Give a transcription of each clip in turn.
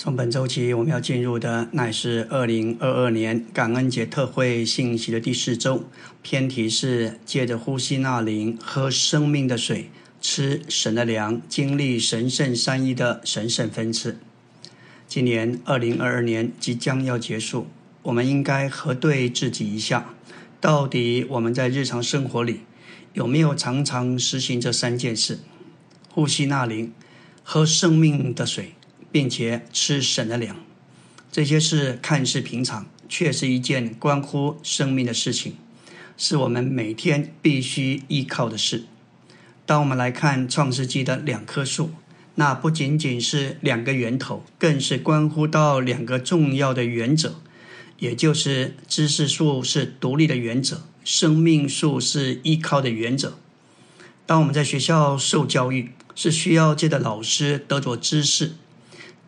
从本周起，我们要进入的乃是二零二二年感恩节特会信息的第四周，偏题是借着呼吸那灵、喝生命的水、吃神的粮、经历神圣三一的神圣分赐。今年二零二二年即将要结束，我们应该核对自己一下，到底我们在日常生活里有没有常常实行这三件事：呼吸那灵、喝生命的水。并且吃神的粮，这些事看似平常，却是一件关乎生命的事情，是我们每天必须依靠的事。当我们来看创世纪的两棵树，那不仅仅是两个源头，更是关乎到两个重要的原则，也就是知识树是独立的原则，生命树是依靠的原则。当我们在学校受教育，是需要借着老师得着知识。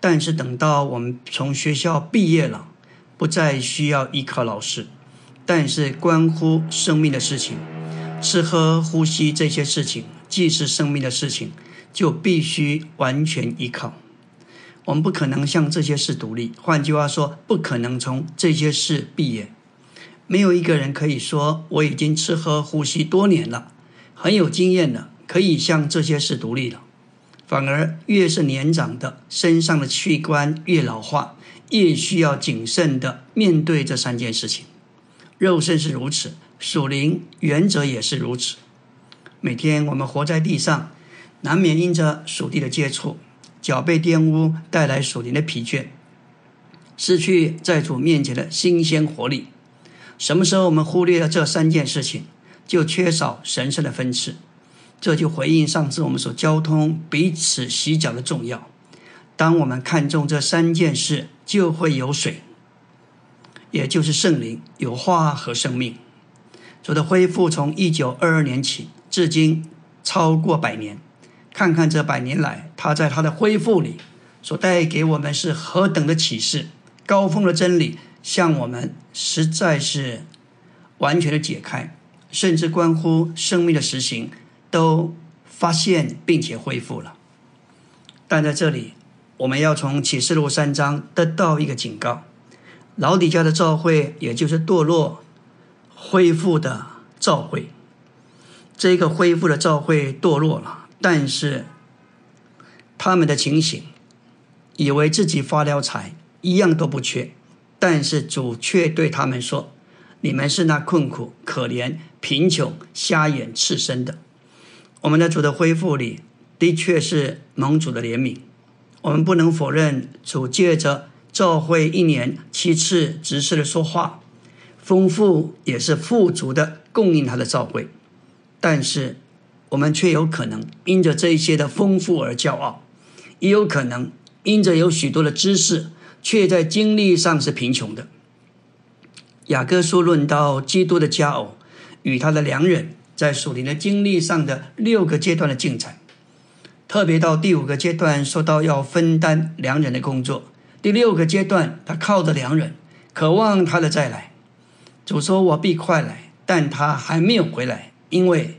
但是等到我们从学校毕业了，不再需要依靠老师，但是关乎生命的事情，吃喝呼吸这些事情，既是生命的事情，就必须完全依靠。我们不可能向这些事独立，换句话说，不可能从这些事毕业。没有一个人可以说我已经吃喝呼吸多年了，很有经验了，可以向这些事独立了。反而越是年长的，身上的器官越老化，越需要谨慎的面对这三件事情。肉身是如此，属灵原则也是如此。每天我们活在地上，难免因着属地的接触，脚被玷污，带来属灵的疲倦，失去在主面前的新鲜活力。什么时候我们忽略了这三件事情，就缺少神圣的分赐。这就回应上次我们所交通彼此洗脚的重要。当我们看重这三件事，就会有水，也就是圣灵、有花和生命。主的恢复从一九二二年起，至今超过百年。看看这百年来，他在他的恢复里所带给我们是何等的启示，高峰的真理向我们实在是完全的解开，甚至关乎生命的实行。都发现并且恢复了，但在这里，我们要从启示录三章得到一个警告：老底家的召会，也就是堕落恢复的召会。这个恢复的召会堕落了，但是他们的情形，以为自己发了财，一样都不缺，但是主却对他们说：“你们是那困苦、可怜、贫穷、瞎眼、赤身的。”我们的主的恢复里，的确是蒙主的怜悯。我们不能否认主借着召会一年七次直视的说话，丰富也是富足的供应他的召会。但是我们却有可能因着这一些的丰富而骄傲，也有可能因着有许多的知识，却在经历上是贫穷的。雅各书论到基督的佳偶与他的良人。在属灵的经历上的六个阶段的进展，特别到第五个阶段说到要分担良人的工作。第六个阶段，他靠着良人，渴望他的再来。主说：“我必快来。”但他还没有回来，因为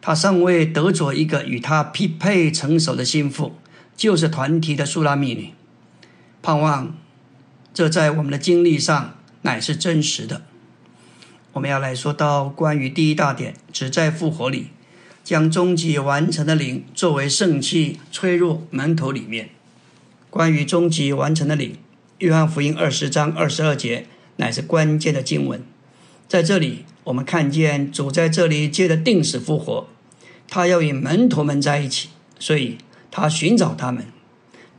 他尚未得着一个与他匹配成熟的心腹，就是团体的苏拉密女。盼望这在我们的经历上乃是真实的。我们要来说到关于第一大点，只在复活里将终极完成的灵作为圣器吹入门头里面。关于终极完成的灵，约翰福音二十章二十二节乃是关键的经文。在这里，我们看见主在这里借着定死复活，他要与门徒们在一起，所以他寻找他们。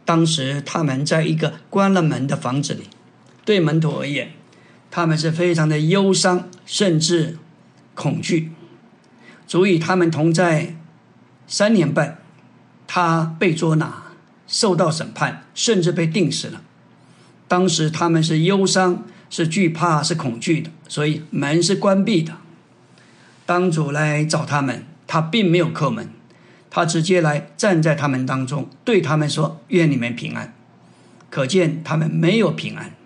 当时他们在一个关了门的房子里，对门徒而言。他们是非常的忧伤，甚至恐惧。足以他们同在三年半，他被捉拿，受到审判，甚至被定死了。当时他们是忧伤，是惧怕，是恐惧的，所以门是关闭的。当主来找他们，他并没有叩门，他直接来站在他们当中，对他们说：“愿你们平安。”可见他们没有平安。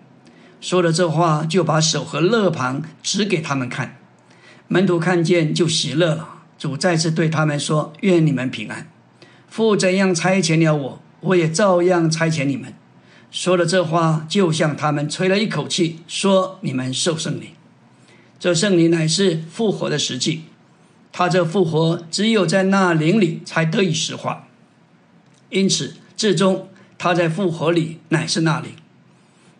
说了这话，就把手和肋旁指给他们看。门徒看见就喜乐了。主再次对他们说：“愿你们平安。父怎样差遣了我，我也照样差遣你们。说了这话，就向他们吹了一口气，说：“你们受圣灵。这圣灵乃是复活的实际。他这复活，只有在那灵里才得以实化。因此，至终他在复活里乃是那灵。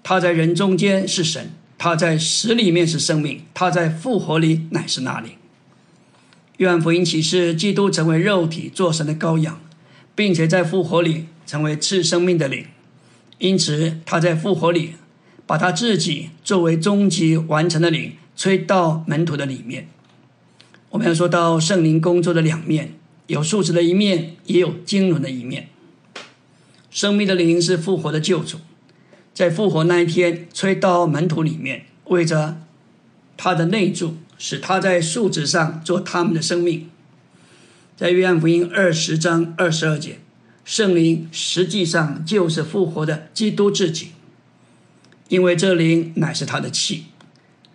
他在人中间是神，他在死里面是生命，他在复活里乃是那灵。愿福音启示，基督成为肉体做神的羔羊，并且在复活里成为赐生命的灵。”因此，他在复活里，把他自己作为终极完成的灵吹到门徒的里面。我们要说到圣灵工作的两面，有数值的一面，也有经纶的一面。生命的灵是复活的救主，在复活那一天吹到门徒里面，为着他的内住，使他在树枝上做他们的生命。在约翰福音二十章二十二节。圣灵实际上就是复活的基督自己，因为这灵乃是他的气，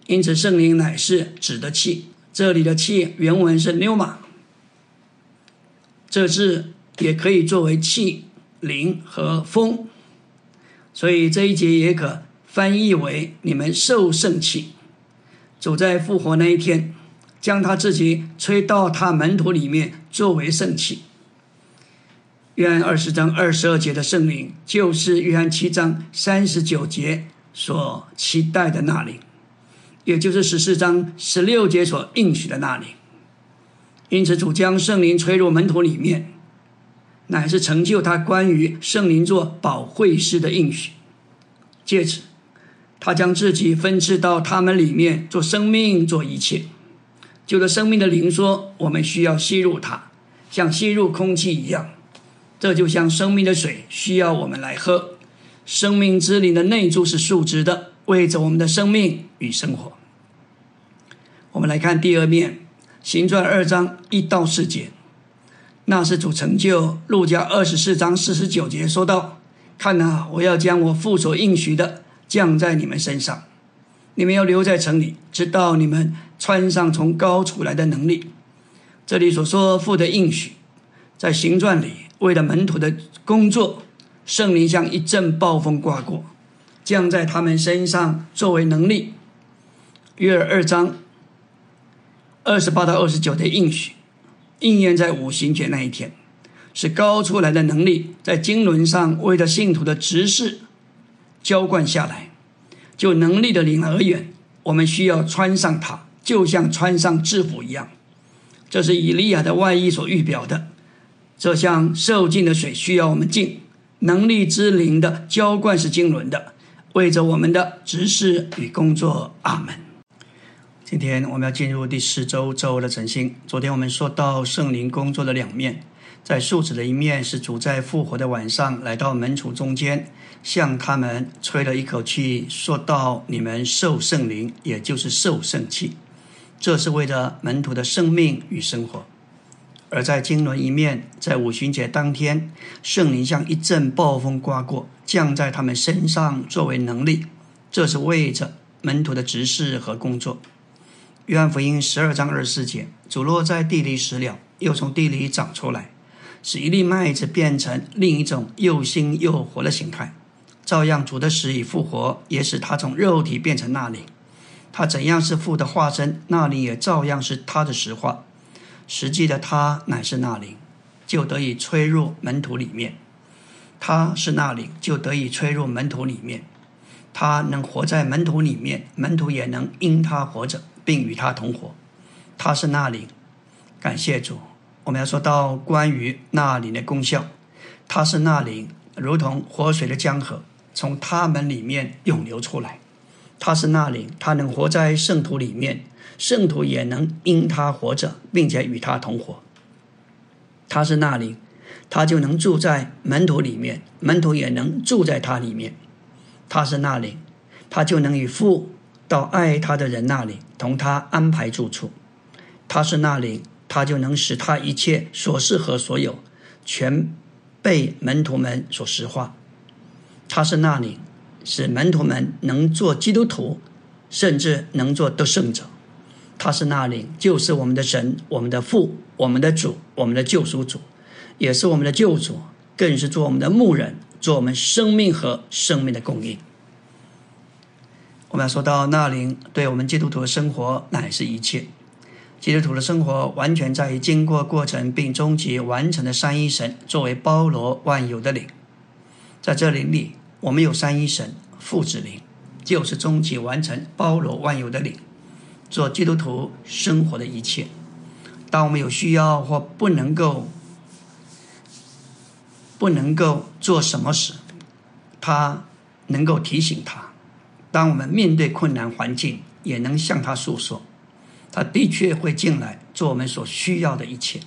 因此圣灵乃是指的气。这里的气原文是 n e u m a 这字也可以作为气、灵和风，所以这一节也可翻译为你们受圣气。主在复活那一天，将他自己吹到他门徒里面作为圣气。约翰二十章二十二节的圣灵，就是约翰七章三十九节所期待的那灵，也就是十四章十六节所应许的那灵。因此，主将圣灵吹入门徒里面，乃是成就他关于圣灵做保惠师的应许。借此，他将自己分赐到他们里面，做生命，做一切。就着生命的灵说，我们需要吸入它，像吸入空气一样。这就像生命的水需要我们来喝，生命之灵的内住是竖直的，为着我们的生命与生活。我们来看第二面，行传二章一到四节，那是主成就。路加二十四章四十九节说道：“看呐，我要将我父所应许的降在你们身上，你们要留在城里，直到你们穿上从高处来的能力。”这里所说父的应许，在行传里。为了门徒的工作，圣灵像一阵暴风刮过，降在他们身上作为能力。约尔二章二十八到二十九的应许，应验在五行节那一天，是高出来的能力在经纶上为着信徒的执事浇灌下来。就能力的灵而言，我们需要穿上它，就像穿上制服一样。这是以利亚的外衣所预表的。这像受尽的水需要我们浸能力之灵的浇灌是经纶的，为着我们的执事与工作。阿门。今天我们要进入第四周周的晨星。昨天我们说到圣灵工作的两面，在树子的一面是主在复活的晚上来到门徒中间，向他们吹了一口气，说到你们受圣灵，也就是受圣气，这是为了门徒的生命与生活。而在经纶一面，在五旬节当天，圣灵像一阵暴风刮过，降在他们身上作为能力。这是为着门徒的执事和工作。约翰福音十二章二十四节：主落在地里死了，又从地里长出来，使一粒麦子变成另一种又新又活的形态。照样，主的死与复活也使他从肉体变成那里。他怎样是父的化身，那里也照样是他的实化。实际的他乃是那里，就得以吹入门徒里面；他是那里，就得以吹入门徒里面。他能活在门徒里面，门徒也能因他活着，并与他同活。他是那灵，感谢主。我们要说到关于那灵的功效，他是那灵，如同活水的江河，从他们里面涌流出来。他是那灵，他能活在圣徒里面。圣徒也能因他活着，并且与他同活。他是那灵，他就能住在门徒里面，门徒也能住在他里面。他是那灵，他就能与父到爱他的人那里，同他安排住处。他是那灵，他就能使他一切所事和所有，全被门徒们所实化。他是那灵，使门徒们能做基督徒，甚至能做得胜者。他是那灵，就是我们的神，我们的父，我们的主，我们的救赎主，也是我们的救主，更是做我们的牧人，做我们生命和生命的供应。我们要说到那灵对我们基督徒的生活乃是一切。基督徒的生活完全在于经过过程并终极完成的三一神作为包罗万有的灵。在这灵里，我们有三一神父子灵，就是终极完成包罗万有的灵，做基督徒生活的一切。当我们有需要或不能够不能够做什么时，他能够提醒他；当我们面对困难环境，也能向他诉说。他的确会进来做我们所需要的一切。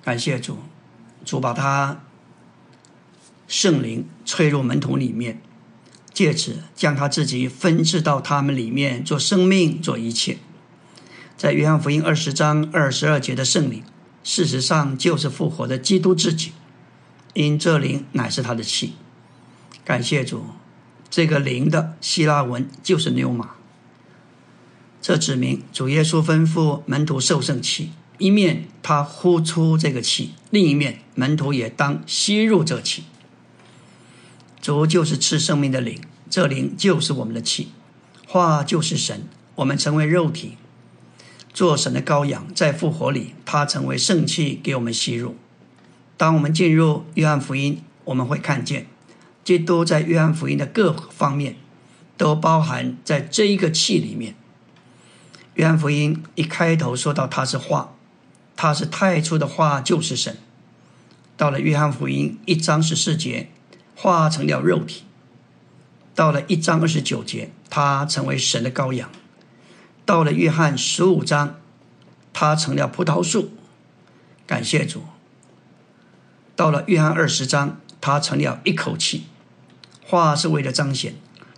感谢主，主把他圣灵吹入门徒里面，借此将他自己分置到他们里面，做生命，做一切。在约翰福音二十章二十二节的圣灵，事实上就是复活的基督自己，因这灵乃是他的气。感谢主，这个灵的希腊文就是牛马。这指明主耶稣吩咐门徒受圣气，一面他呼出这个气，另一面门徒也当吸入这气。主就是赐生命的灵，这灵就是我们的气，话就是神，我们成为肉体，做神的羔羊，在复活里，他成为圣气给我们吸入。当我们进入约翰福音，我们会看见，这都在约翰福音的各方面都包含在这一个气里面。约翰福音一开头说到他是话，他是太初的话，就是神。到了约翰福音一章十四节，化成了肉体；到了一章二十九节，他成为神的羔羊；到了约翰十五章，他成了葡萄树。感谢主。到了约翰二十章，他成了一口气。画是为了彰显，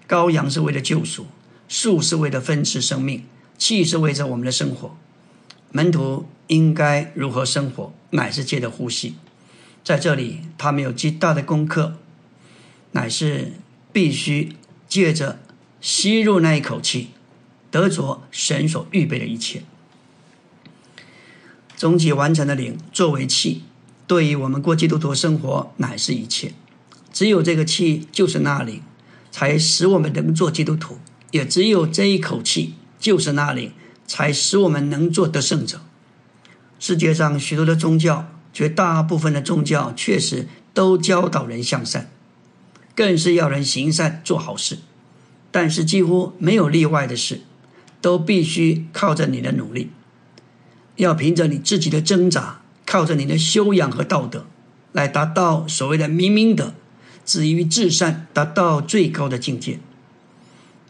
羔羊是为了救赎，树是为了分赐生命。气是为着我们的生活，门徒应该如何生活，乃是借着呼吸。在这里，他们有极大的功课，乃是必须借着吸入那一口气，得着神所预备的一切。终极完成的灵作为气，对于我们过基督徒生活乃是一切。只有这个气，就是那灵，才使我们能做基督徒。也只有这一口气。就是那里，才使我们能做得胜者。世界上许多的宗教，绝大部分的宗教确实都教导人向善，更是要人行善做好事。但是几乎没有例外的事，都必须靠着你的努力，要凭着你自己的挣扎，靠着你的修养和道德，来达到所谓的明明德，止于至善，达到最高的境界。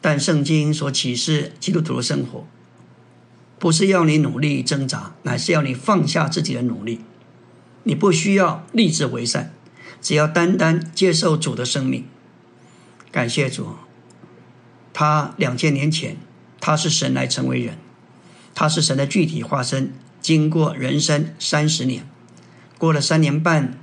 但圣经所启示基督徒的生活，不是要你努力挣扎，乃是要你放下自己的努力。你不需要立志为善，只要单单接受主的生命。感谢主，他两千年前他是神来成为人，他是神的具体化身。经过人生三十年，过了三年半，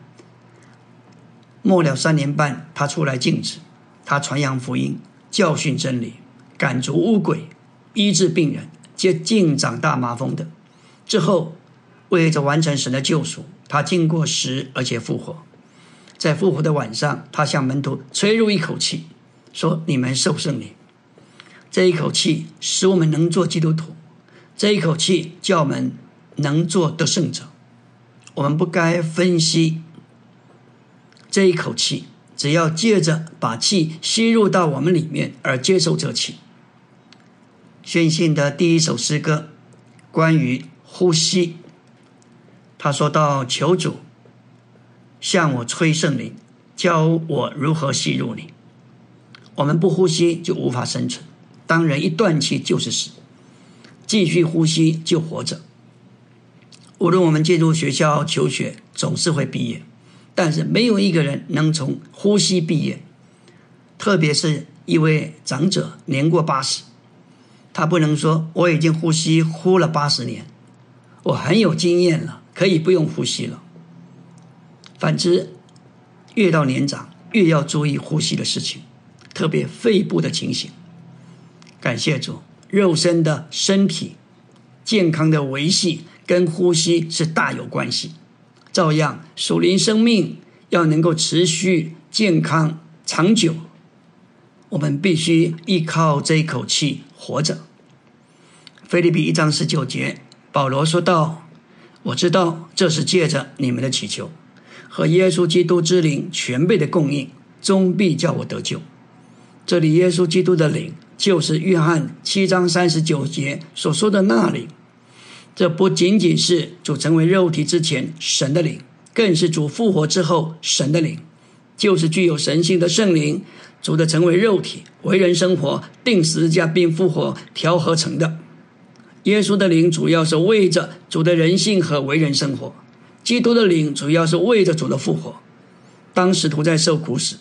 末了三年半，他出来静止，他传扬福音。教训真理，赶逐污鬼，医治病人，接近长大麻风的。之后，为着完成神的救赎，他经过死而且复活。在复活的晚上，他向门徒吹入一口气，说：“你们受圣灵。”这一口气使我们能做基督徒，这一口气叫我们能做得胜者。我们不该分析这一口气。只要借着把气吸入到我们里面而接受这气。宣信的第一首诗歌关于呼吸，他说到：“求主向我吹圣灵，教我如何吸入你。”我们不呼吸就无法生存，当人一断气就是死，继续呼吸就活着。无论我们进入学校求学，总是会毕业。但是没有一个人能从呼吸毕业，特别是一位长者年过八十，他不能说我已经呼吸呼了八十年，我很有经验了，可以不用呼吸了。反之，越到年长，越要注意呼吸的事情，特别肺部的情形。感谢主，肉身的身体健康的维系跟呼吸是大有关系。照样，属灵生命要能够持续健康长久，我们必须依靠这一口气活着。菲利比一章十九节，保罗说道：“我知道这是借着你们的祈求和耶稣基督之灵全备的供应，终必叫我得救。”这里耶稣基督的灵，就是约翰七章三十九节所说的那灵。这不仅仅是主成为肉体之前神的灵，更是主复活之后神的灵，就是具有神性的圣灵。主的成为肉体，为人生活，定十字架并复活调和成的。耶稣的灵主要是为着主的人性和为人生活，基督的灵主要是为着主的复活。当使徒在受苦时，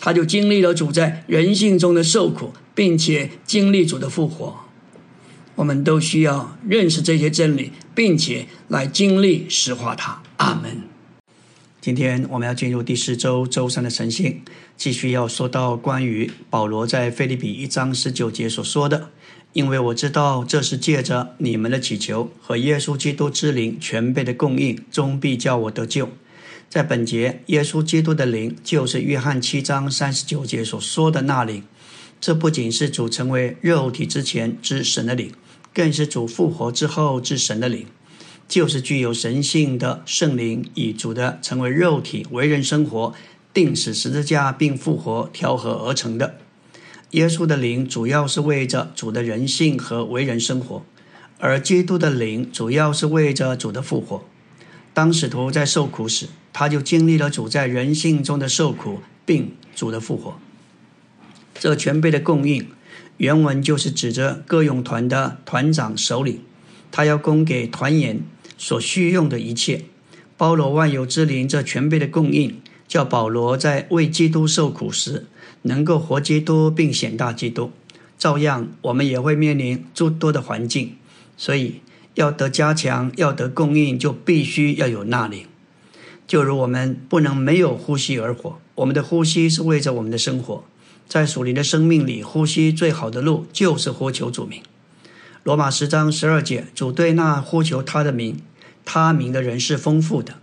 他就经历了主在人性中的受苦，并且经历主的复活。我们都需要认识这些真理，并且来经历实化它。阿门。今天我们要进入第四周周三的晨星，继续要说到关于保罗在菲利比一章十九节所说的。因为我知道这是借着你们的祈求和耶稣基督之灵全备的供应，终必叫我得救。在本节，耶稣基督的灵就是约翰七章三十九节所说的那灵。这不仅是主成为肉体之前之神的灵，更是主复活之后之神的灵，就是具有神性的圣灵，以主的成为肉体为人生活，定死十字架并复活调和而成的。耶稣的灵主要是为着主的人性和为人生活，而基督的灵主要是为着主的复活。当使徒在受苦时，他就经历了主在人性中的受苦，并主的复活。这全备的供应，原文就是指着各用团的团长首领，他要供给团员所需用的一切，包罗万有之灵。这全备的供应，叫保罗在为基督受苦时。能够活基督并显大基督，照样我们也会面临诸多的环境，所以要得加强，要得供应，就必须要有那灵。就如我们不能没有呼吸而活，我们的呼吸是为着我们的生活，在属灵的生命里，呼吸最好的路就是呼求主名。罗马十章十二节，主对那呼求他的名、他名的人是丰富的。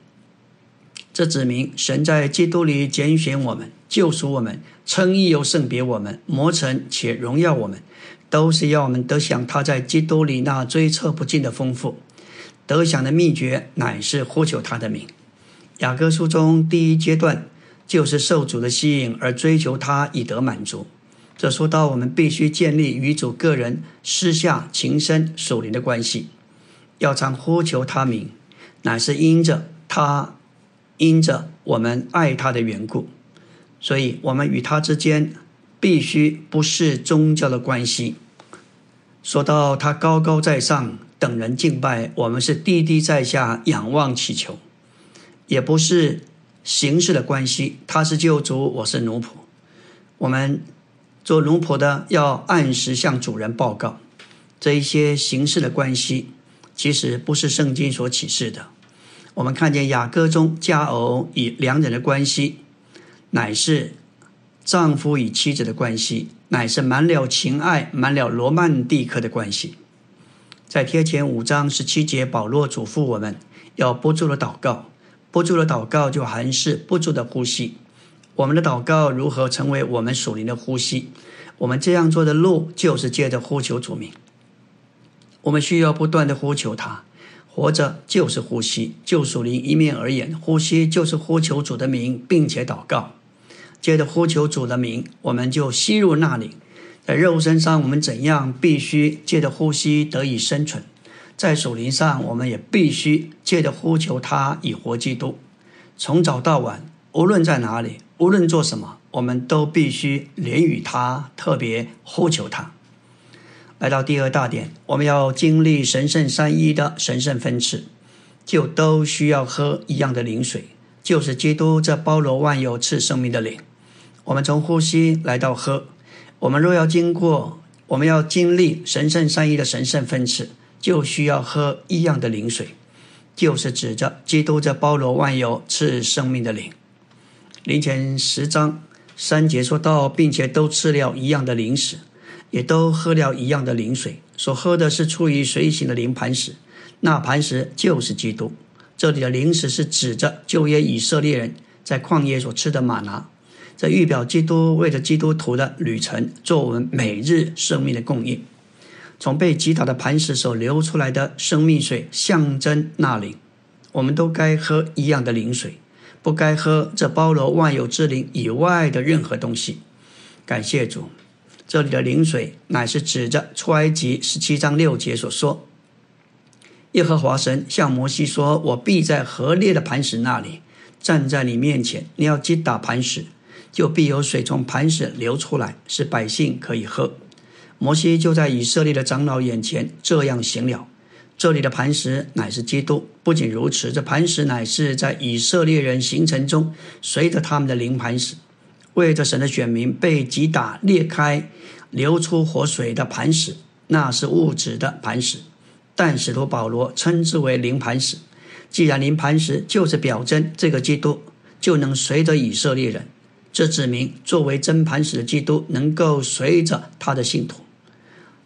这指明神在基督里拣选我们。救赎我们，称义又圣别我们，磨成且荣耀我们，都是要我们得享他在基督里那追测不尽的丰富。得享的秘诀乃是呼求他的名。雅各书中第一阶段就是受主的吸引而追求他以得满足。这说到我们必须建立与主个人私下情深属灵的关系，要常呼求他名，乃是因着他，因着我们爱他的缘故。所以，我们与他之间必须不是宗教的关系。说到他高高在上，等人敬拜，我们是低低在下，仰望祈求；也不是形式的关系。他是救主，我是奴仆。我们做奴仆的要按时向主人报告。这一些形式的关系，其实不是圣经所启示的。我们看见雅歌中佳偶与良人的关系。乃是丈夫与妻子的关系，乃是满了情爱、满了罗曼蒂克的关系。在贴前五章十七节，保罗嘱咐我们要不住的祷告，不住的祷告就含是不住的呼吸。我们的祷告如何成为我们属灵的呼吸？我们这样做的路就是借着呼求主名。我们需要不断的呼求他，活着就是呼吸。就属灵一面而言，呼吸就是呼求主的名，并且祷告。接着呼求主的名，我们就吸入那里。在肉身上，我们怎样必须借着呼吸得以生存；在属灵上，我们也必须借着呼求他以活基督。从早到晚，无论在哪里，无论做什么，我们都必须连与他，特别呼求他。来到第二大点，我们要经历神圣三一的神圣分赐，就都需要喝一样的灵水，就是基督这包罗万有赐生命的灵。我们从呼吸来到喝，我们若要经过，我们要经历神圣三一的神圣分赐，就需要喝一样的灵水，就是指着基督这包罗万有赐生命的灵。灵前十章三节说到，并且都吃了一样的灵食，也都喝了一样的灵水，所喝的是出于随行的灵磐石，那磐石就是基督。这里的灵食是指着旧约以色列人在旷野所吃的玛拿。这预表基督为着基督徒的旅程，做我们每日生命的供应。从被击倒的磐石所流出来的生命水，象征那灵。我们都该喝一样的灵水，不该喝这包罗万有之灵以外的任何东西。感谢主，这里的灵水乃是指着出埃及十七章六节所说：“耶和华神向摩西说：我必在河裂的磐石那里站在你面前，你要击打磐石。”就必有水从磐石流出来，使百姓可以喝。摩西就在以色列的长老眼前这样行了。这里的磐石乃是基督。不仅如此，这磐石乃是在以色列人行程中随着他们的灵磐石，为着神的选民被击打裂开、流出活水的磐石，那是物质的磐石。但使徒保罗称之为灵磐石。既然灵磐石就是表征这个基督，就能随着以色列人。这指明，作为真磐石的基督能够随着他的信徒、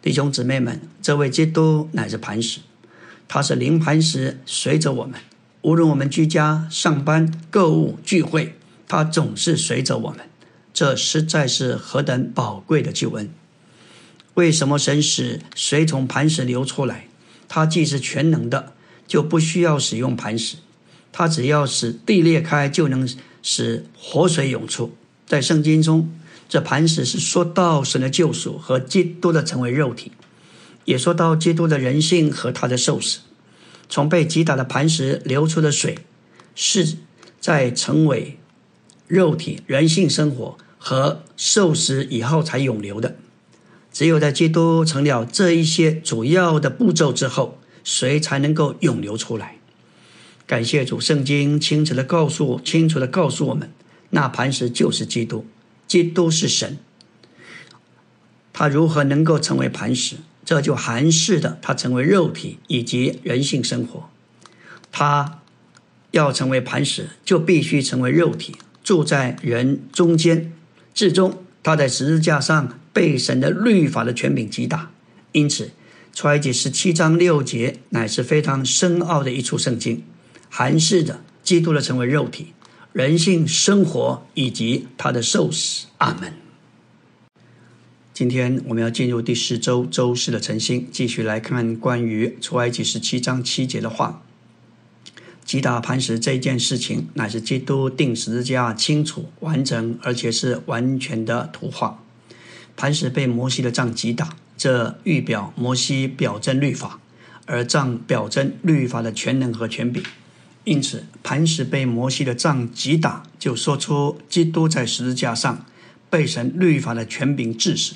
弟兄姊妹们，这位基督乃是磐石，他是灵磐石，随着我们，无论我们居家、上班、购物、聚会，他总是随着我们。这实在是何等宝贵的救恩！为什么神使水从磐石流出来？他既是全能的，就不需要使用磐石，他只要使地裂开，就能。使活水涌出，在圣经中，这磐石是说到神的救赎和基督的成为肉体，也说到基督的人性和他的受死。从被击打的磐石流出的水，是在成为肉体、人性生活和受死以后才涌流的。只有在基督成了这一些主要的步骤之后，水才能够涌流出来。感谢主，圣经清楚的告诉，清楚的告诉我们，那磐石就是基督，基督是神。他如何能够成为磐石？这就含示的，他成为肉体以及人性生活。他要成为磐石，就必须成为肉体，住在人中间。至终，他在十字架上被神的律法的权柄击打。因此，出埃及十七章六节乃是非常深奥的一处圣经。含示着基督的成为肉体、人性生活以及他的受死。阿门。今天我们要进入第四周周四的晨星，继续来看关于出埃及十七章七节的话。击打磐石这件事情，乃是基督定十字架清楚、完整，而且是完全的图画。磐石被摩西的杖击打，这预表摩西表征律法，而杖表征律法的全能和权柄。因此，磐石被摩西的杖击打，就说出基督在十字架上被神律法的权柄致死。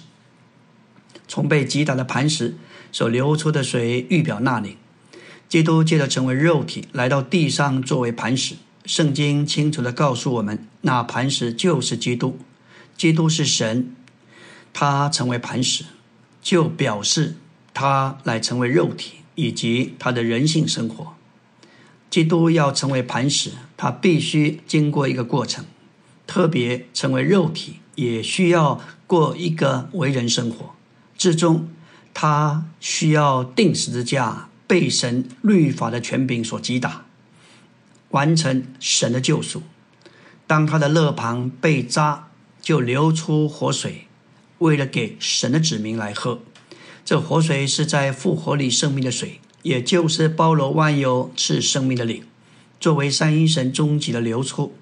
从被击打的磐石所流出的水预表那里，基督借着成为肉体来到地上作为磐石。圣经清楚地告诉我们，那磐石就是基督。基督是神，他成为磐石，就表示他来成为肉体以及他的人性生活。基督要成为磐石，他必须经过一个过程，特别成为肉体，也需要过一个为人生活。至终，他需要定十字架，被神律法的权柄所击打，完成神的救赎。当他的肋旁被扎，就流出活水，为了给神的子民来喝。这活水是在复活里生命的水。也就是包罗万有、赐生命的灵，作为三一神终极的流出。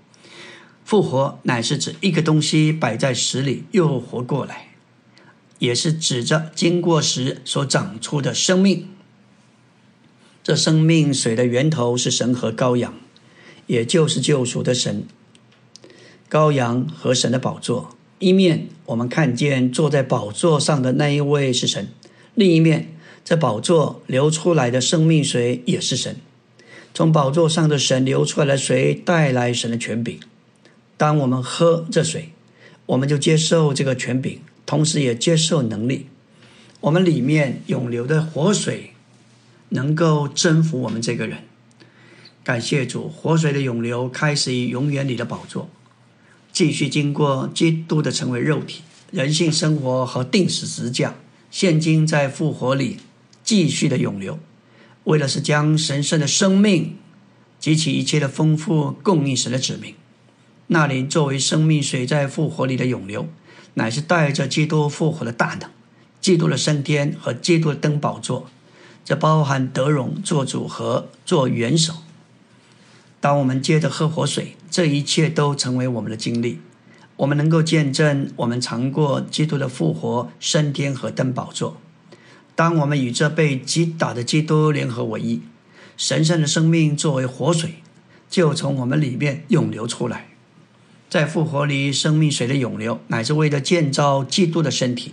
复活乃是指一个东西摆在石里又活过来，也是指着经过时所长出的生命。这生命水的源头是神和羔羊，也就是救赎的神。羔羊和神的宝座，一面我们看见坐在宝座上的那一位是神，另一面。这宝座流出来的生命水也是神，从宝座上的神流出来的水带来神的权柄。当我们喝这水，我们就接受这个权柄，同时也接受能力。我们里面涌流的活水能够征服我们这个人。感谢主，活水的涌流开始于永远里的宝座，继续经过基督的成为肉体、人性生活和定死实架，现今在复活里。继续的涌流，为的是将神圣的生命及其一切的丰富供应神的子民。那灵作为生命水在复活里的涌流，乃是带着基督复活的大能，基督的升天和基督的登宝座。这包含德荣做主和做元首。当我们接着喝活水，这一切都成为我们的经历。我们能够见证我们尝过基督的复活、升天和登宝座。当我们与这被击打的基督联合为一，神圣的生命作为活水，就从我们里面涌流出来。在复活里，生命水的涌流，乃是为了建造基督的身体，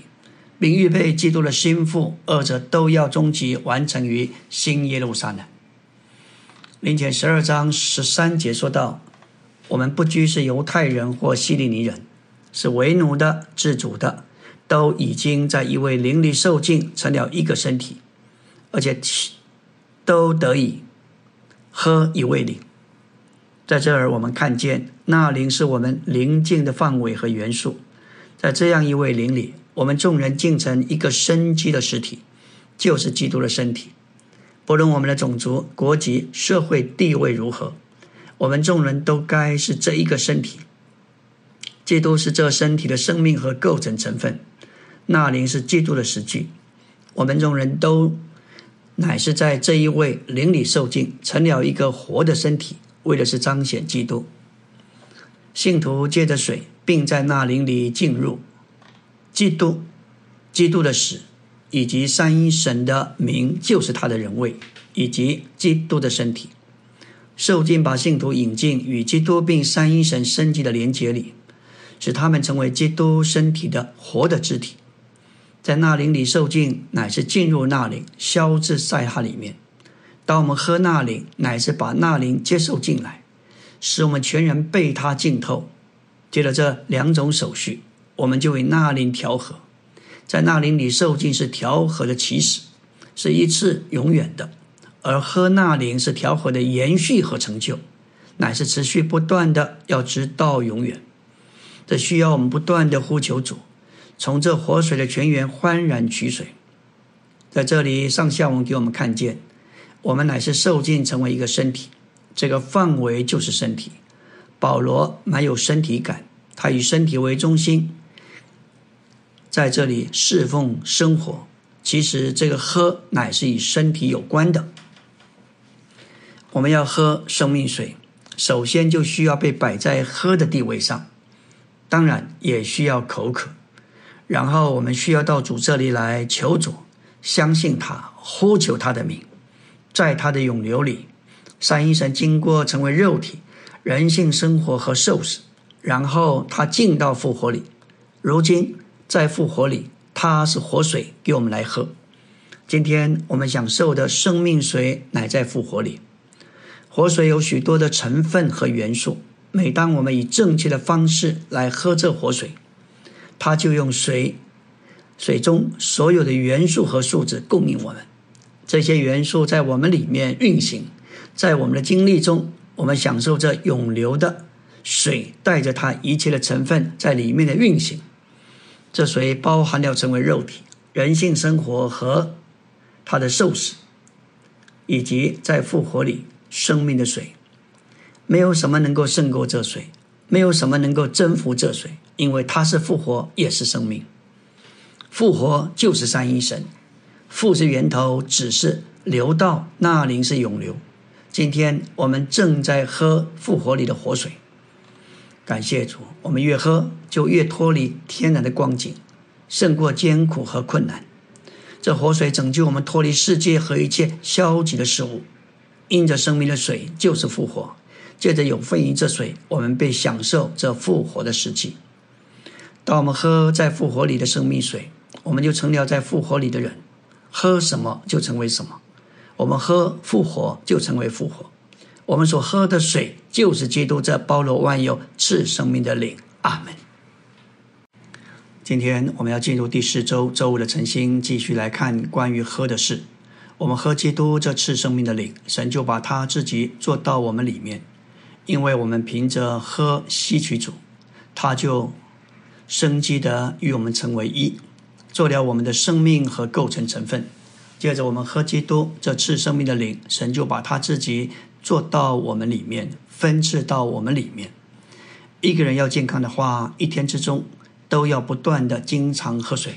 并预备基督的心腹，二者都要终极完成于新耶路撒冷。林前十二章十三节说到。我们不拘是犹太人或希利尼人，是为奴的、自主的，都已经在一位灵里受尽，成了一个身体，而且都得以喝一位灵。在这儿，我们看见那灵是我们灵境的范围和元素。在这样一位灵里，我们众人竟成一个生机的实体，就是基督的身体。不论我们的种族、国籍、社会地位如何。我们众人都该是这一个身体，基督是这身体的生命和构成成分，那灵是基督的实际。我们众人都乃是在这一位灵里受尽，成了一个活的身体，为的是彰显基督。信徒借着水，并在那灵里进入基督，基督的死，以及三一神的名，就是他的人位，以及基督的身体。受尽把信徒引进与基督并三一神升级的连结里，使他们成为基督身体的活的肢体。在那灵里受尽，乃是进入那灵，消至在它里面。当我们喝那灵，乃是把那灵接受进来，使我们全人被它浸透。接着这两种手续，我们就为那灵调和。在那灵里受尽是调和的起始，是一次永远的。而喝那灵是调和的延续和成就，乃是持续不断的，要直到永远。这需要我们不断的呼求主，从这活水的泉源欢然取水。在这里，上下文给我们看见，我们乃是受尽成为一个身体，这个范围就是身体。保罗蛮有身体感，他以身体为中心，在这里侍奉生活。其实这个喝乃是与身体有关的。我们要喝生命水，首先就需要被摆在喝的地位上，当然也需要口渴。然后我们需要到主这里来求主，相信他，呼求他的名，在他的涌流里，三一神经过成为肉体，人性生活和受死，然后他进到复活里。如今在复活里，他是活水给我们来喝。今天我们享受的生命水乃在复活里。活水有许多的成分和元素，每当我们以正确的方式来喝这活水，它就用水水中所有的元素和数字供应我们。这些元素在我们里面运行，在我们的经历中，我们享受着永流的水，带着它一切的成分在里面的运行。这水包含了成为肉体、人性生活和它的受死，以及在复活里。生命的水，没有什么能够胜过这水，没有什么能够征服这水，因为它是复活，也是生命。复活就是三一神，复是源头，只是流到那灵是永流。今天我们正在喝复活里的活水，感谢主，我们越喝就越脱离天然的光景，胜过艰苦和困难。这活水拯救我们脱离世界和一切消极的事物。因着生命的水就是复活，借着有份于这水，我们被享受这复活的时期。当我们喝在复活里的生命水，我们就成了在复活里的人。喝什么就成为什么，我们喝复活就成为复活。我们所喝的水就是基督这包罗万有赐生命的灵。阿门。今天我们要进入第四周周五的晨星，继续来看关于喝的事。我们喝基督这赐生命的灵，神就把他自己做到我们里面，因为我们凭着喝吸取主，他就生机的与我们成为一，做了我们的生命和构成成分。接着我们喝基督这次生命的灵，神就把他自己做到我们里面，分赐到我们里面，一个人要健康的话，一天之中都要不断的经常喝水。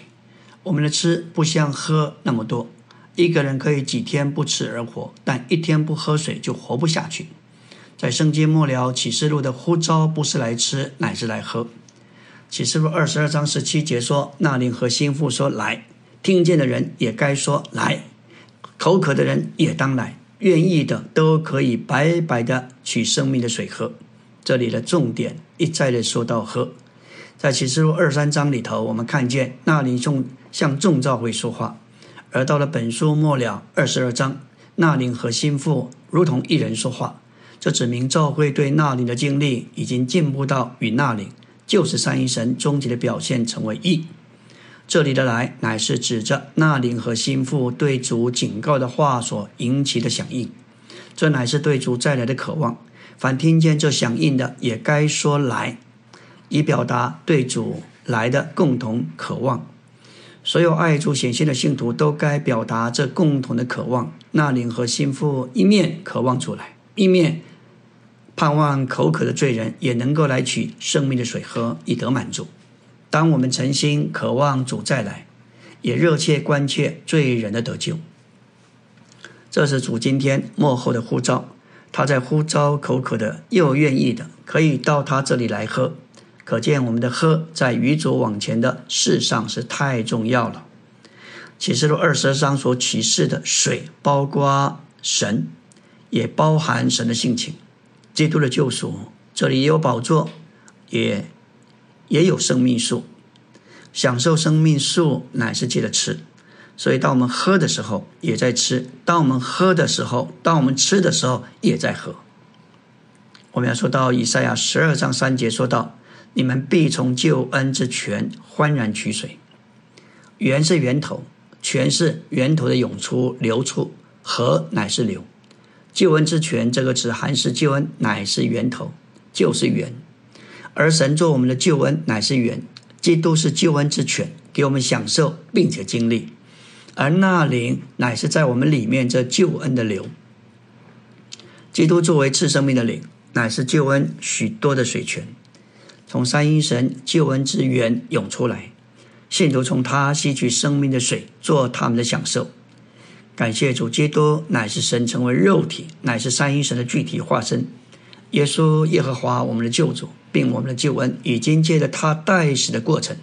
我们的吃不像喝那么多，一个人可以几天不吃而活，但一天不喝水就活不下去。在圣经末了启示录的呼召不是来吃，乃是来喝。启示录二十二章十七节说：“那灵和心腹说来，听见的人也该说来，口渴的人也当来，愿意的都可以白白的取生命的水喝。”这里的重点一再的说到喝。在启示录二三章里头，我们看见那灵众向众召会说话；而到了本书末了二十二章，那灵和心腹如同一人说话，这指明召会对那灵的经历已经进步到与那灵。就是三一神终极的表现成为一，这里的来乃是指着那灵和心腹对主警告的话所引起的响应，这乃是对主再来的渴望。凡听见这响应的，也该说来，以表达对主来的共同渴望。所有爱主显现的信徒都该表达这共同的渴望。那灵和心腹一面渴望出来，一面。盼望口渴的罪人也能够来取生命的水喝，以得满足。当我们诚心渴望主再来，也热切关切罪人的得救，这是主今天幕后的呼召。他在呼召口渴的，又愿意的，可以到他这里来喝。可见我们的喝在与主往前的事上是太重要了。启示录二十章所启示的水，包括神，也包含神的性情。基督的救赎，这里也有宝座，也也有生命树。享受生命树乃是借着吃，所以当我们喝的时候也在吃；当我们喝的时候，当我们吃的时候也在喝。我们要说到以赛亚十二章三节，说到你们必从救恩之泉欢然取水。源是源头，泉是源头的涌出流出，河乃是流。救恩之泉这个词，含是救恩乃是源头，就是源；而神做我们的救恩乃是源，基督是救恩之泉，给我们享受并且经历；而那灵乃是在我们里面这救恩的流。基督作为赐生命的灵，乃是救恩许多的水泉，从三一神救恩之源涌出来，信徒从他吸取生命的水，做他们的享受。感谢主，基督乃是神成为肉体，乃是三一神的具体化身。耶稣耶和华我们的救主，并我们的救恩，已经借着他代死的过程，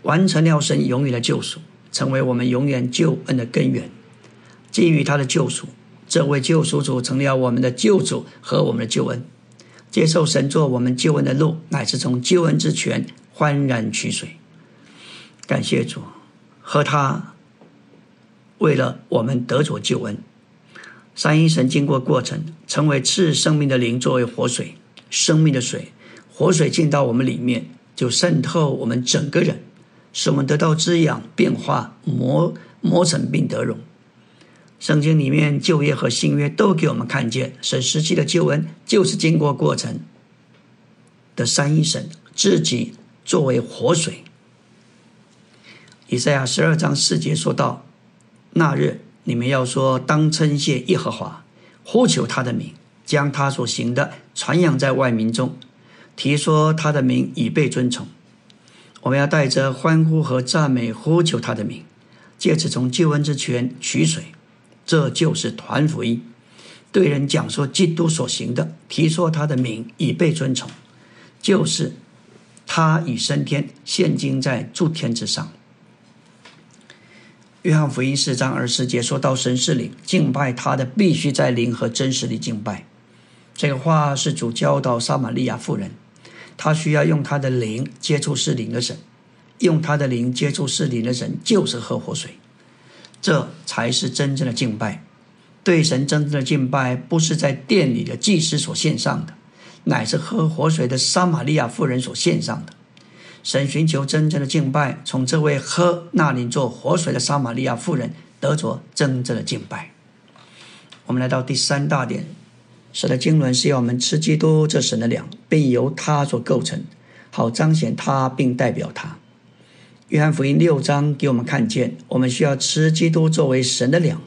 完成了神永远的救赎，成为我们永远救恩的根源。基于他的救赎，这位救赎主成了我们的救主和我们的救恩。接受神做我们救恩的路，乃是从救恩之泉欢然取水。感谢主，和他。为了我们得着救恩，三一神经过过程，成为赐生命的灵，作为活水，生命的水，活水进到我们里面，就渗透我们整个人，使我们得到滋养、变化、磨磨成并得荣。圣经里面旧约和新约都给我们看见，神实际的救恩就是经过过程的三一神自己作为活水。以赛亚十二章四节说到。那日，你们要说：“当称谢耶和华，呼求他的名，将他所行的传扬在外民中，提说他的名已被尊崇。”我们要带着欢呼和赞美呼求他的名，借此从救恩之泉取水。这就是团福音，对人讲说基督所行的，提说他的名已被尊崇，就是他已升天，现今在诸天之上。约翰福音四章二十节说到：“神是灵，敬拜他的必须在灵和真实里敬拜。”这个话是主教导撒玛利亚妇人，他需要用他的灵接触是灵的神，用他的灵接触是灵的神，就是喝活水，这才是真正的敬拜。对神真正的敬拜，不是在店里的祭司所献上的，乃是喝活水的撒玛利亚妇人所献上的。神寻求真正的敬拜，从这位喝那灵做活水的撒玛利亚妇人得着真正的敬拜。我们来到第三大点，神的经纶是要我们吃基督这神的粮，并由他所构成，好彰显他并代表他。约翰福音六章给我们看见，我们需要吃基督作为神的粮，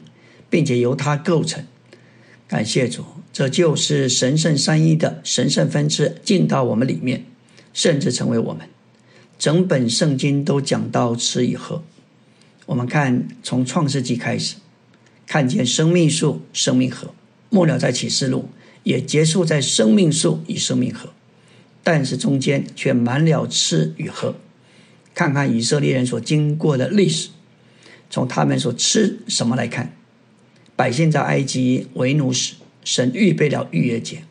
并且由他构成。感谢主，这就是神圣三一的神圣分支进到我们里面。甚至成为我们。整本圣经都讲到吃与喝。我们看从创世纪开始，看见生命树、生命河，末了在启示录也结束在生命树与生命河，但是中间却满了吃与喝。看看以色列人所经过的历史，从他们所吃什么来看，百姓在埃及为奴时，神预备了逾越节，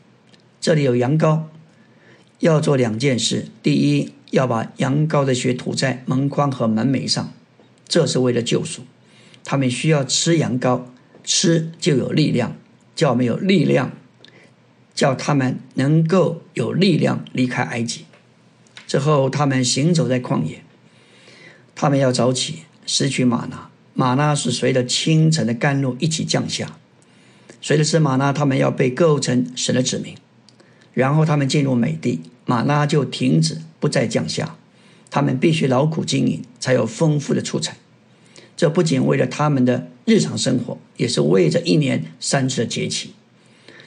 这里有羊羔，要做两件事：第一，要把羊羔的血涂在门框和门楣上，这是为了救赎。他们需要吃羊羔，吃就有力量，叫没有力量，叫他们能够有力量离开埃及。之后，他们行走在旷野。他们要早起，拾取玛拿。玛拿是随着清晨的甘露一起降下。随着吃玛拿，他们要被构成神的子民。然后他们进入美地，玛拉就停止，不再降下。他们必须劳苦经营，才有丰富的出产。这不仅为了他们的日常生活，也是为着一年三次的节气。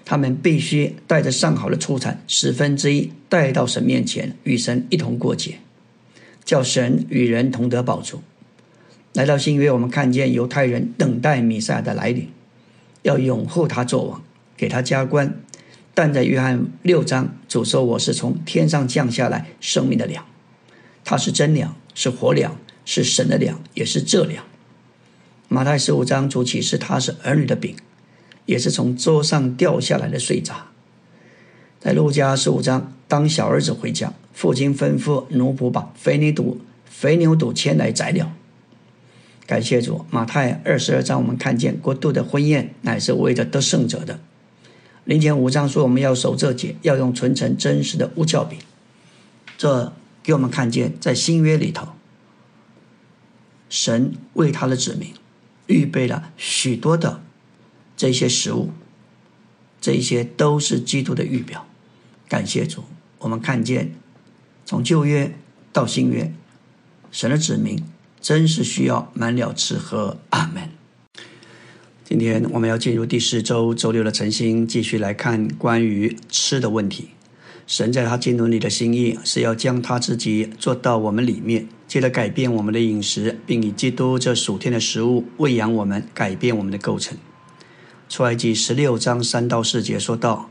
他们必须带着上好的出产十分之一带到神面前，与神一同过节。叫神与人同得宝珠。来到新约，我们看见犹太人等待弥赛亚的来临，要拥护他做王，给他加官。但在约翰六章，主说：“我是从天上降下来生命的粮，他是真粮，是活粮，是神的粮，也是这粮。”马太十五章主启示他是儿女的饼，也是从桌上掉下来的碎渣。在路加十五章，当小儿子回家。父亲吩咐奴仆把肥牛肚、肥牛肚牵来宰了。感谢主，马太二十二章我们看见国度的婚宴乃是为着得胜者的。林前五章说我们要守这节，要用纯诚真实的无教饼。这给我们看见在新约里头，神为他的子民预备了许多的这些食物，这一些都是基督的预表。感谢主，我们看见。从旧约到新约，神的子民真是需要满了吃喝。阿门。今天我们要进入第四周周六的晨星，继续来看关于吃的问题。神在他经纶里的心意是要将他自己做到我们里面，借着改变我们的饮食，并以基督这属天的食物喂养我们，改变我们的构成。出埃及十六章三到四节说道，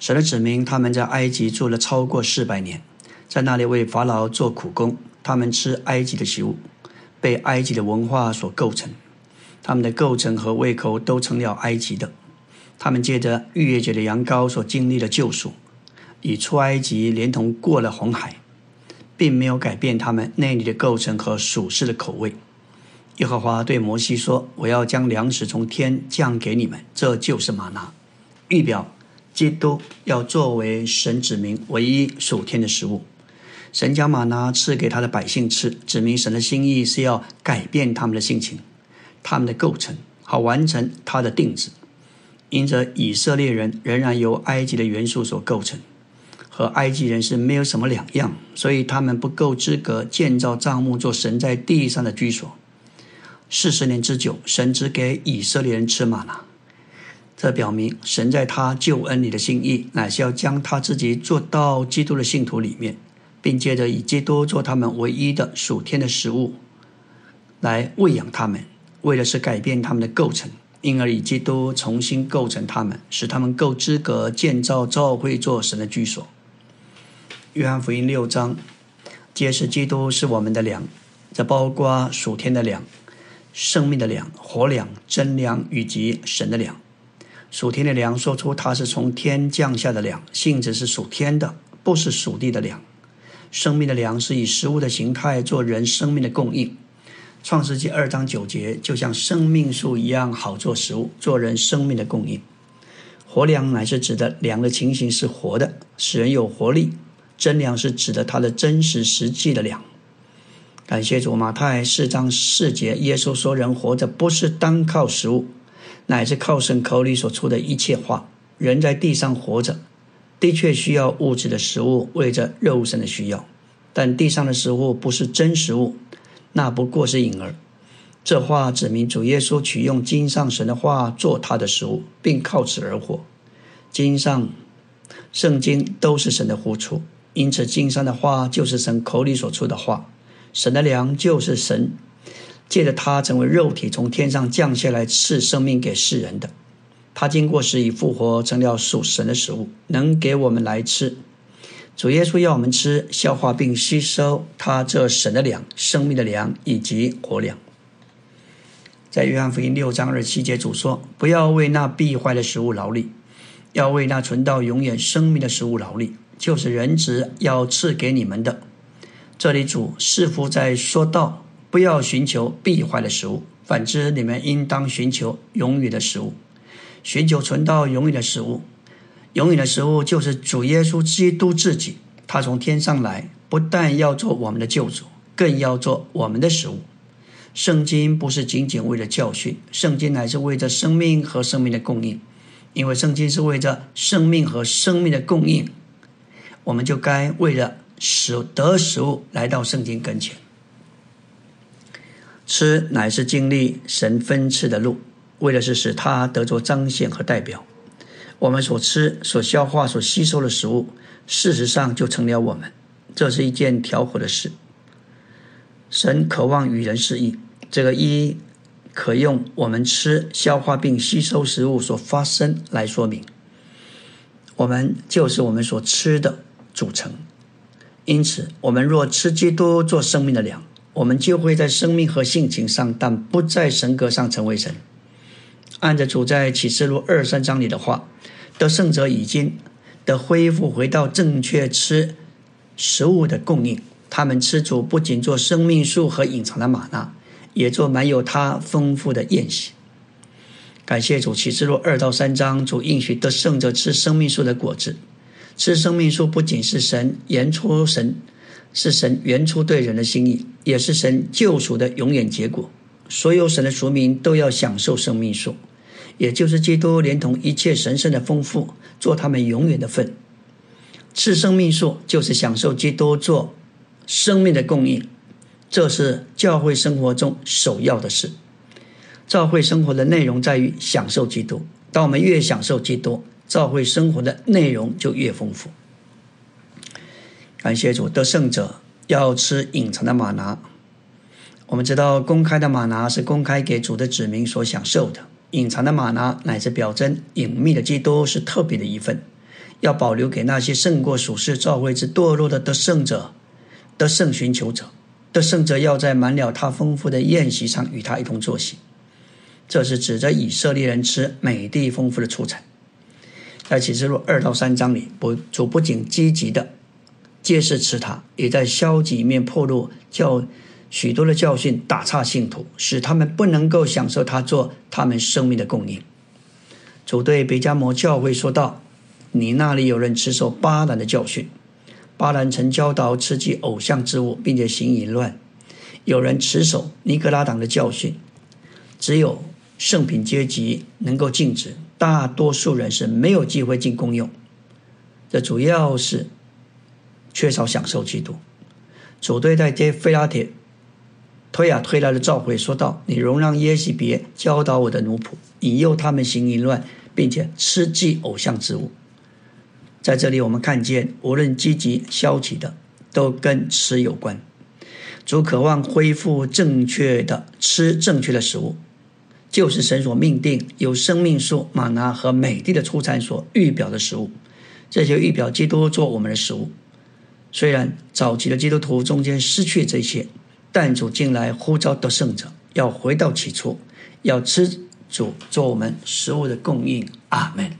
神的子民他们在埃及住了超过四百年。在那里为法老做苦工，他们吃埃及的食物，被埃及的文化所构成，他们的构成和胃口都成了埃及的。他们借着逾越节的羊羔所经历的救赎，以出埃及连同过了红海，并没有改变他们内里的构成和属世的口味。耶和华对摩西说：“我要将粮食从天降给你们，这就是玛拿，预表基督要作为神子民唯一属天的食物。”神将玛拿赐给他的百姓吃，指明神的心意是要改变他们的性情、他们的构成，好完成他的定制。因着以色列人仍然由埃及的元素所构成，和埃及人是没有什么两样，所以他们不够资格建造帐幕做神在地上的居所。四十年之久，神只给以色列人吃玛拿，这表明神在他救恩里的心意，乃是要将他自己做到基督的信徒里面。并借着以基督做他们唯一的属天的食物，来喂养他们，为的是改变他们的构成，因而以基督重新构成他们，使他们够资格建造教会做神的居所。约翰福音六章揭示基督是我们的粮，这包括属天的粮、生命的粮、活粮、真粮以及神的粮。属天的粮说出它是从天降下的粮，性质是属天的，不是属地的粮。生命的粮是以食物的形态做人生命的供应，创世纪二章九节就像生命树一样好做食物，做人生命的供应。活粮乃是指的粮的情形是活的，使人有活力；真粮是指的它的真实实际的粮。感谢主，马太四章四节，耶稣说：“人活着不是单靠食物，乃是靠神口里所出的一切话。”人在地上活着。的确需要物质的食物，为着肉身的需要，但地上的食物不是真食物，那不过是影儿。这话指明主耶稣取用经上神的话做他的食物，并靠此而活。经上、圣经都是神的呼出，因此经上的话就是神口里所出的话，神的粮就是神借着他成为肉体从天上降下来赐生命给世人的。他经过时已复活，成了属神的食物，能给我们来吃。主耶稣要我们吃、消化并吸收他这神的粮、生命的粮以及活粮。在约翰福音六章二十七节，主说：“不要为那必坏的食物劳力，要为那存到永远生命的食物劳力，就是人子要赐给你们的。”这里主似乎在说道：“不要寻求必坏的食物，反之，你们应当寻求永远的食物。”寻求存到永远的食物，永远的食物就是主耶稣基督自己。他从天上来，不但要做我们的救主，更要做我们的食物。圣经不是仅仅为了教训，圣经乃是为着生命和生命的供应。因为圣经是为着生命和生命的供应，我们就该为了食得食物来到圣经跟前。吃乃是经历神分赐的路。为的是使他得着彰显和代表，我们所吃、所消化、所吸收的食物，事实上就成了我们。这是一件调和的事。神渴望与人适意，这个一可用我们吃、消化并吸收食物所发生来说明。我们就是我们所吃的组成。因此，我们若吃基督做生命的粮，我们就会在生命和性情上，但不在神格上成为神。按着主在启示录二三章里的话，得胜者已经得恢复回到正确吃食物的供应。他们吃主不仅做生命树和隐藏的玛纳，也做满有他丰富的宴席。感谢主，启示录二到三章主应许得胜者吃生命树的果子。吃生命树不仅是神原初神是神原初对人的心意，也是神救赎的永远结果。所有神的族民都要享受生命树，也就是基督连同一切神圣的丰富，做他们永远的份。吃生命树就是享受基督做生命的供应，这是教会生活中首要的事。教会生活的内容在于享受基督，当我们越享受基督，教会生活的内容就越丰富。感谢主，得胜者要吃隐藏的玛拿。我们知道，公开的玛拿是公开给主的子民所享受的；隐藏的玛拿乃至表征隐秘的基督是特别的一份，要保留给那些胜过属世召会之堕落的得胜者、得胜寻求者。得胜者要在满了他丰富的宴席上与他一同坐席。这是指着以色列人吃美地丰富的出产。在启示录二到三章里，不主不仅积极的揭示吃它，也在消极面破露叫。许多的教训打岔信徒，使他们不能够享受他做他们生命的供应。主对比加摩教会说道：“你那里有人持守巴兰的教训，巴兰曾教导吃祭偶像之物，并且行淫乱；有人持守尼格拉党的教训，只有圣品阶级能够禁止，大多数人是没有机会进公用。这主要是缺少享受基督。主对待这菲拉铁。”推啊推来的召回说道：“你容让耶西别教导我的奴仆，引诱他们行淫乱，并且吃祭偶像之物。”在这里，我们看见，无论积极消极的，都跟吃有关。主渴望恢复正确的吃正确的食物，就是神所命定有生命树、玛拿和美地的出产所预表的食物。这些预表基督做我们的食物。虽然早期的基督徒中间失去这些。但主进来呼召得胜者，要回到起初，要吃主做我们食物的供应。阿门。